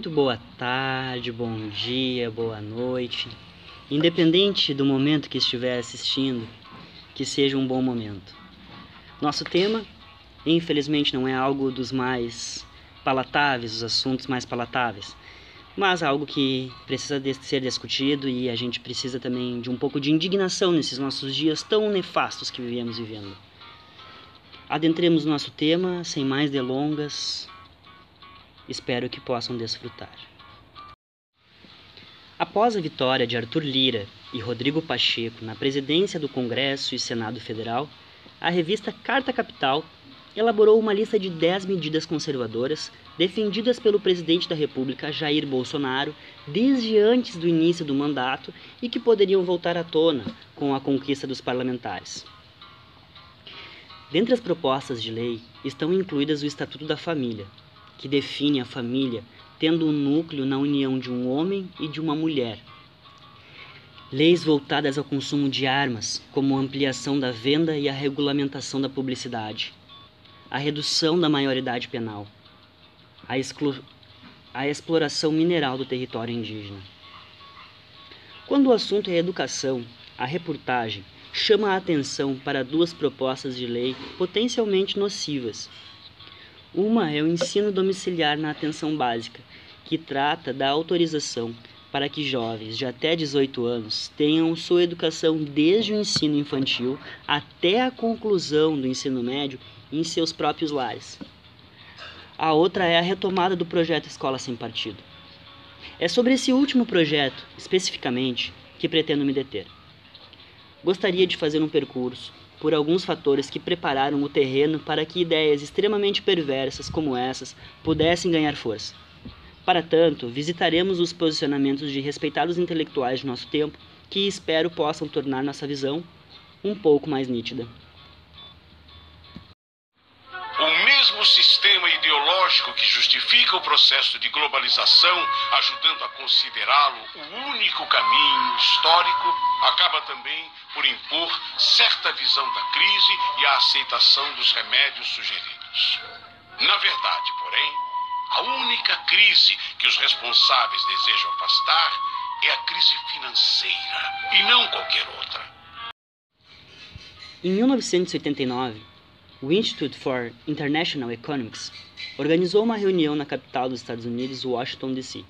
Muito boa tarde, bom dia, boa noite. Independente do momento que estiver assistindo, que seja um bom momento. Nosso tema, infelizmente, não é algo dos mais palatáveis, os assuntos mais palatáveis, mas algo que precisa de ser discutido e a gente precisa também de um pouco de indignação nesses nossos dias tão nefastos que vivemos vivendo. Adentremos nosso tema sem mais delongas. Espero que possam desfrutar. Após a vitória de Arthur Lira e Rodrigo Pacheco na presidência do Congresso e Senado Federal, a revista Carta Capital elaborou uma lista de 10 medidas conservadoras defendidas pelo presidente da República, Jair Bolsonaro, desde antes do início do mandato e que poderiam voltar à tona com a conquista dos parlamentares. Dentre as propostas de lei estão incluídas o Estatuto da Família, que define a família tendo um núcleo na união de um homem e de uma mulher. Leis voltadas ao consumo de armas, como a ampliação da venda e a regulamentação da publicidade a redução da maioridade penal, a, exclu... a exploração mineral do território indígena. Quando o assunto é educação, a reportagem chama a atenção para duas propostas de lei potencialmente nocivas. Uma é o ensino domiciliar na atenção básica, que trata da autorização para que jovens de até 18 anos tenham sua educação desde o ensino infantil até a conclusão do ensino médio em seus próprios lares. A outra é a retomada do projeto Escola Sem Partido. É sobre esse último projeto, especificamente, que pretendo me deter. Gostaria de fazer um percurso por alguns fatores que prepararam o terreno para que ideias extremamente perversas como essas pudessem ganhar força. Para tanto, visitaremos os posicionamentos de respeitados intelectuais de nosso tempo que espero possam tornar nossa visão um pouco mais nítida. mesmo sistema ideológico que justifica o processo de globalização, ajudando a considerá-lo o único caminho histórico, acaba também por impor certa visão da crise e a aceitação dos remédios sugeridos. Na verdade, porém, a única crise que os responsáveis desejam afastar é a crise financeira e não qualquer outra. Em 1989, o Institute for International Economics organizou uma reunião na capital dos Estados Unidos, Washington, D.C.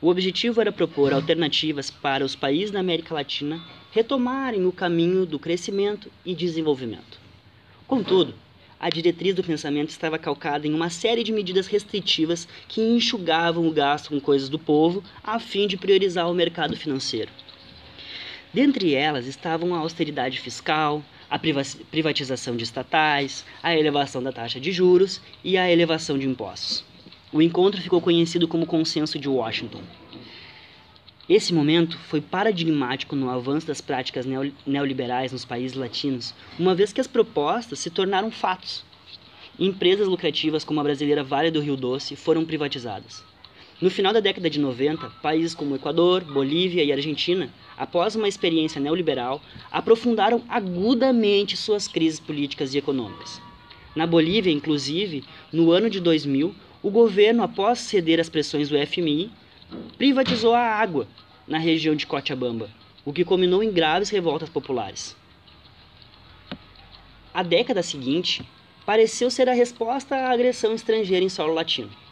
O objetivo era propor alternativas para os países da América Latina retomarem o caminho do crescimento e desenvolvimento. Contudo, a diretriz do pensamento estava calcada em uma série de medidas restritivas que enxugavam o gasto com coisas do povo a fim de priorizar o mercado financeiro. Dentre elas estavam a austeridade fiscal, a privatização de estatais, a elevação da taxa de juros e a elevação de impostos. O encontro ficou conhecido como Consenso de Washington. Esse momento foi paradigmático no avanço das práticas neoliberais nos países latinos, uma vez que as propostas se tornaram fatos. Empresas lucrativas como a brasileira Vale do Rio Doce foram privatizadas. No final da década de 90, países como Equador, Bolívia e Argentina, após uma experiência neoliberal, aprofundaram agudamente suas crises políticas e econômicas. Na Bolívia, inclusive, no ano de 2000, o governo, após ceder às pressões do FMI, privatizou a água na região de Cochabamba, o que culminou em graves revoltas populares. A década seguinte pareceu ser a resposta à agressão estrangeira em solo latino.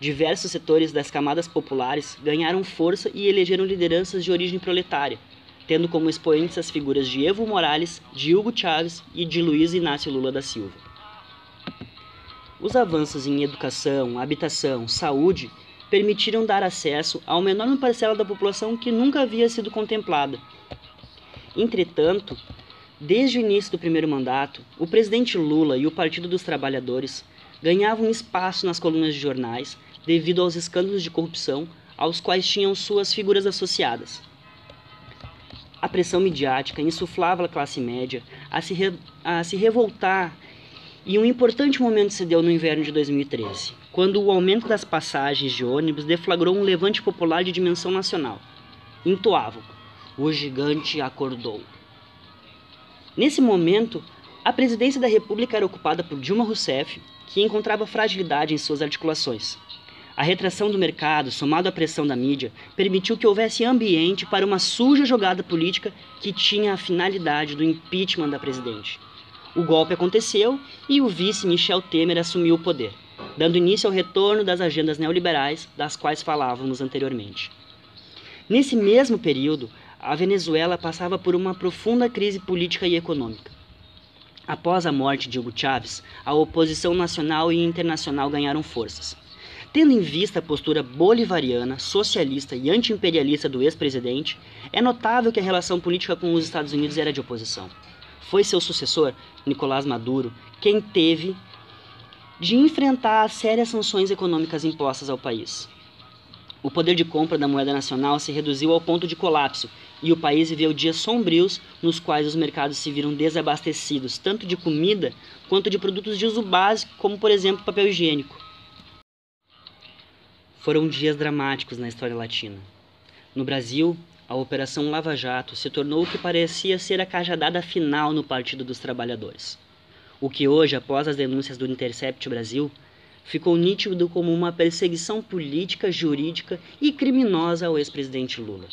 Diversos setores das camadas populares ganharam força e elegeram lideranças de origem proletária, tendo como expoentes as figuras de Evo Morales, de Hugo Chávez e de Luiz Inácio Lula da Silva. Os avanços em educação, habitação, saúde permitiram dar acesso a uma enorme parcela da população que nunca havia sido contemplada. Entretanto, desde o início do primeiro mandato, o presidente Lula e o Partido dos Trabalhadores ganhavam espaço nas colunas de jornais devido aos escândalos de corrupção aos quais tinham suas figuras associadas. A pressão midiática insuflava a classe média a se, re, a se revoltar e um importante momento se deu no inverno de 2013, quando o aumento das passagens de ônibus deflagrou um levante popular de dimensão nacional. Entoavam: O gigante acordou. Nesse momento, a presidência da República era ocupada por Dilma Rousseff, que encontrava fragilidade em suas articulações. A retração do mercado, somado à pressão da mídia, permitiu que houvesse ambiente para uma suja jogada política que tinha a finalidade do impeachment da presidente. O golpe aconteceu e o vice Michel Temer assumiu o poder, dando início ao retorno das agendas neoliberais das quais falávamos anteriormente. Nesse mesmo período, a Venezuela passava por uma profunda crise política e econômica. Após a morte de Hugo Chávez, a oposição nacional e internacional ganharam forças. Tendo em vista a postura bolivariana, socialista e antiimperialista do ex-presidente, é notável que a relação política com os Estados Unidos era de oposição. Foi seu sucessor, Nicolás Maduro, quem teve de enfrentar as sérias sanções econômicas impostas ao país. O poder de compra da moeda nacional se reduziu ao ponto de colapso e o país viveu dias sombrios nos quais os mercados se viram desabastecidos, tanto de comida quanto de produtos de uso básico, como por exemplo papel higiênico. Foram dias dramáticos na história latina. No Brasil, a Operação Lava Jato se tornou o que parecia ser a cajadada final no Partido dos Trabalhadores. O que hoje, após as denúncias do Intercept Brasil, ficou nítido como uma perseguição política, jurídica e criminosa ao ex-presidente Lula.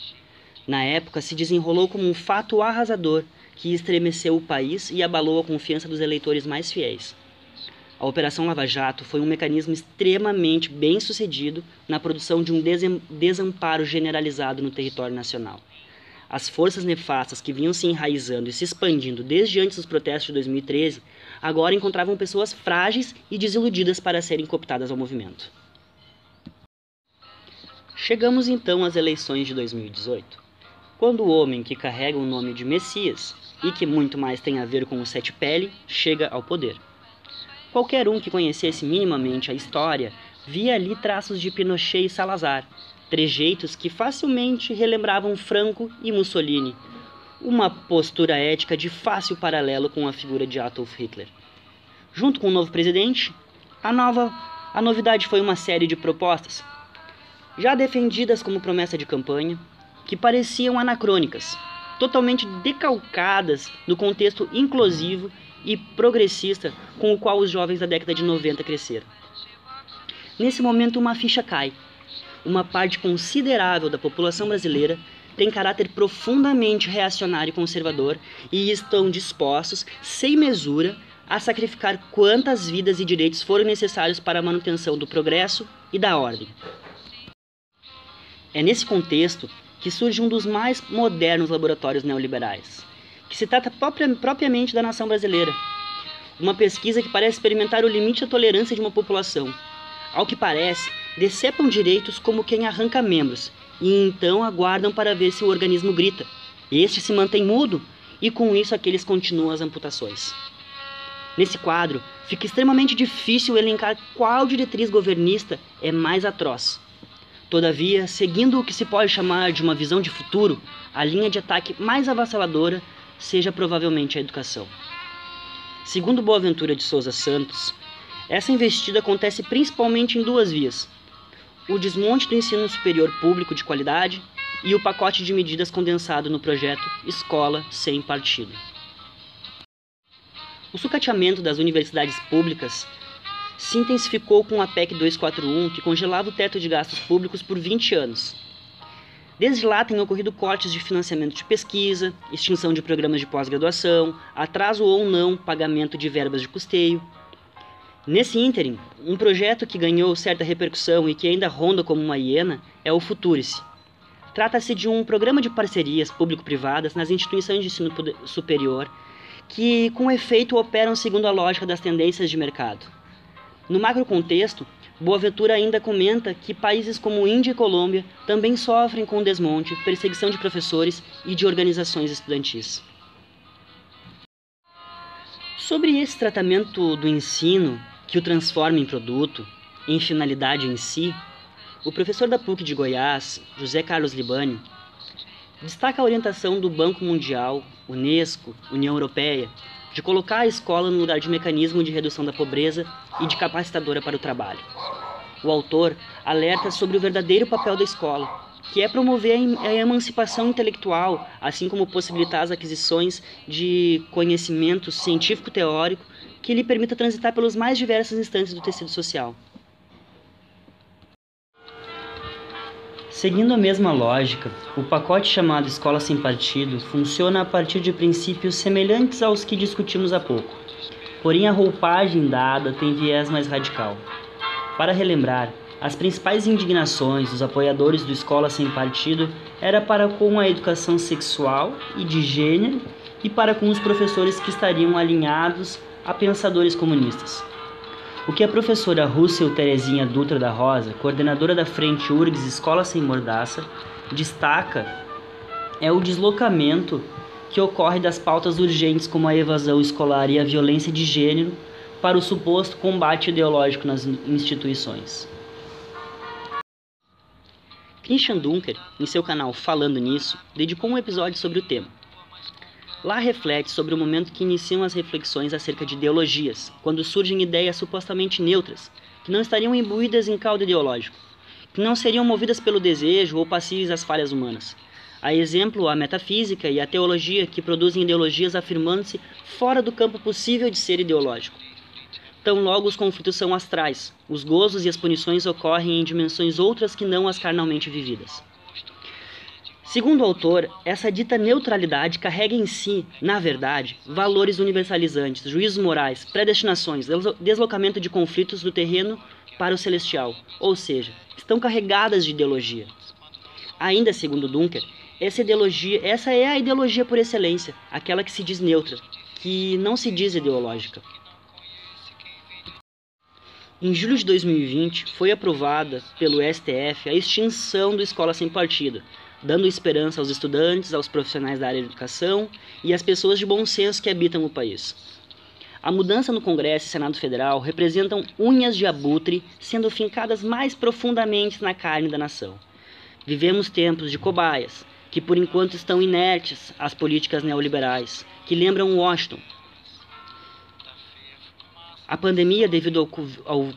Na época, se desenrolou como um fato arrasador que estremeceu o país e abalou a confiança dos eleitores mais fiéis. A Operação Lava Jato foi um mecanismo extremamente bem sucedido na produção de um desamparo generalizado no território nacional. As forças nefastas que vinham se enraizando e se expandindo desde antes dos protestos de 2013 agora encontravam pessoas frágeis e desiludidas para serem cooptadas ao movimento. Chegamos então às eleições de 2018, quando o homem que carrega o nome de Messias e que muito mais tem a ver com o sete pele chega ao poder. Qualquer um que conhecesse minimamente a história via ali traços de Pinochet e Salazar, trejeitos que facilmente relembravam Franco e Mussolini, uma postura ética de fácil paralelo com a figura de Adolf Hitler. Junto com o novo presidente, a nova a novidade foi uma série de propostas, já defendidas como promessa de campanha, que pareciam anacrônicas, totalmente decalcadas do contexto inclusivo e progressista com o qual os jovens da década de 90 cresceram. Nesse momento, uma ficha cai. Uma parte considerável da população brasileira tem caráter profundamente reacionário e conservador e estão dispostos, sem mesura, a sacrificar quantas vidas e direitos forem necessários para a manutenção do progresso e da ordem. É nesse contexto que surge um dos mais modernos laboratórios neoliberais, que se trata propriamente da nação brasileira. Uma pesquisa que parece experimentar o limite da tolerância de uma população. Ao que parece, decepam direitos como quem arranca membros, e então aguardam para ver se o organismo grita. Este se mantém mudo, e com isso aqueles continuam as amputações. Nesse quadro, fica extremamente difícil elencar qual diretriz governista é mais atroz. Todavia, seguindo o que se pode chamar de uma visão de futuro, a linha de ataque mais avassaladora seja provavelmente a educação. Segundo Boaventura de Souza Santos, essa investida acontece principalmente em duas vias: o desmonte do ensino superior público de qualidade e o pacote de medidas condensado no projeto Escola Sem Partido. O sucateamento das universidades públicas se intensificou com a PEC 241, que congelava o teto de gastos públicos por 20 anos, Desde lá têm ocorrido cortes de financiamento de pesquisa, extinção de programas de pós-graduação, atraso ou não pagamento de verbas de custeio. Nesse ínterim, um projeto que ganhou certa repercussão e que ainda ronda como uma hiena é o Futurice. Trata-se de um programa de parcerias público-privadas nas instituições de ensino superior que, com efeito, operam segundo a lógica das tendências de mercado. No macro contexto, Boaventura ainda comenta que países como Índia e Colômbia também sofrem com desmonte, perseguição de professores e de organizações estudantis. Sobre esse tratamento do ensino que o transforma em produto, em finalidade em si, o professor da PUC de Goiás, José Carlos Libani, destaca a orientação do Banco Mundial, Unesco, União Europeia, de colocar a escola no lugar de mecanismo de redução da pobreza e de capacitadora para o trabalho. O autor alerta sobre o verdadeiro papel da escola, que é promover a emancipação intelectual, assim como possibilitar as aquisições de conhecimento científico-teórico que lhe permita transitar pelos mais diversos instantes do tecido social. Seguindo a mesma lógica, o pacote chamado Escola Sem Partido funciona a partir de princípios semelhantes aos que discutimos há pouco. Porém, a roupagem dada tem viés mais radical. Para relembrar, as principais indignações dos apoiadores do Escola Sem Partido era para com a educação sexual e de gênero e para com os professores que estariam alinhados a pensadores comunistas. O que a professora Russell Terezinha Dutra da Rosa, coordenadora da Frente URGS Escola Sem Mordaça, destaca é o deslocamento que ocorre das pautas urgentes como a evasão escolar e a violência de gênero para o suposto combate ideológico nas instituições. Christian Dunker, em seu canal Falando Nisso, dedicou um episódio sobre o tema. Lá reflete sobre o momento que iniciam as reflexões acerca de ideologias, quando surgem ideias supostamente neutras, que não estariam imbuídas em caldo ideológico, que não seriam movidas pelo desejo ou passíveis às falhas humanas. A exemplo, a metafísica e a teologia que produzem ideologias afirmando-se fora do campo possível de ser ideológico. Tão logo os conflitos são astrais, os gozos e as punições ocorrem em dimensões outras que não as carnalmente vividas. Segundo o autor, essa dita neutralidade carrega em si, na verdade, valores universalizantes, juízos morais, predestinações, deslocamento de conflitos do terreno para o celestial, ou seja, estão carregadas de ideologia. Ainda segundo Dunker, essa ideologia, essa é a ideologia por excelência, aquela que se diz neutra, que não se diz ideológica. Em julho de 2020, foi aprovada pelo STF a extinção do Escola Sem Partido, dando esperança aos estudantes, aos profissionais da área de educação e às pessoas de bom senso que habitam o país. A mudança no Congresso e Senado Federal representam unhas de abutre sendo fincadas mais profundamente na carne da nação. Vivemos tempos de cobaias, que por enquanto estão inertes às políticas neoliberais, que lembram Washington. A pandemia devido ao, ao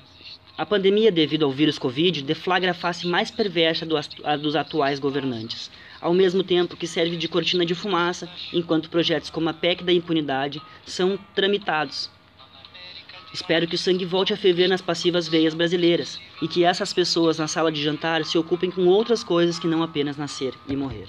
a pandemia devido ao vírus Covid deflagra a face mais perversa dos atuais governantes, ao mesmo tempo que serve de cortina de fumaça enquanto projetos como a PEC da impunidade são tramitados. Espero que o sangue volte a ferver nas passivas veias brasileiras e que essas pessoas na sala de jantar se ocupem com outras coisas que não apenas nascer e morrer.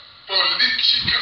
política.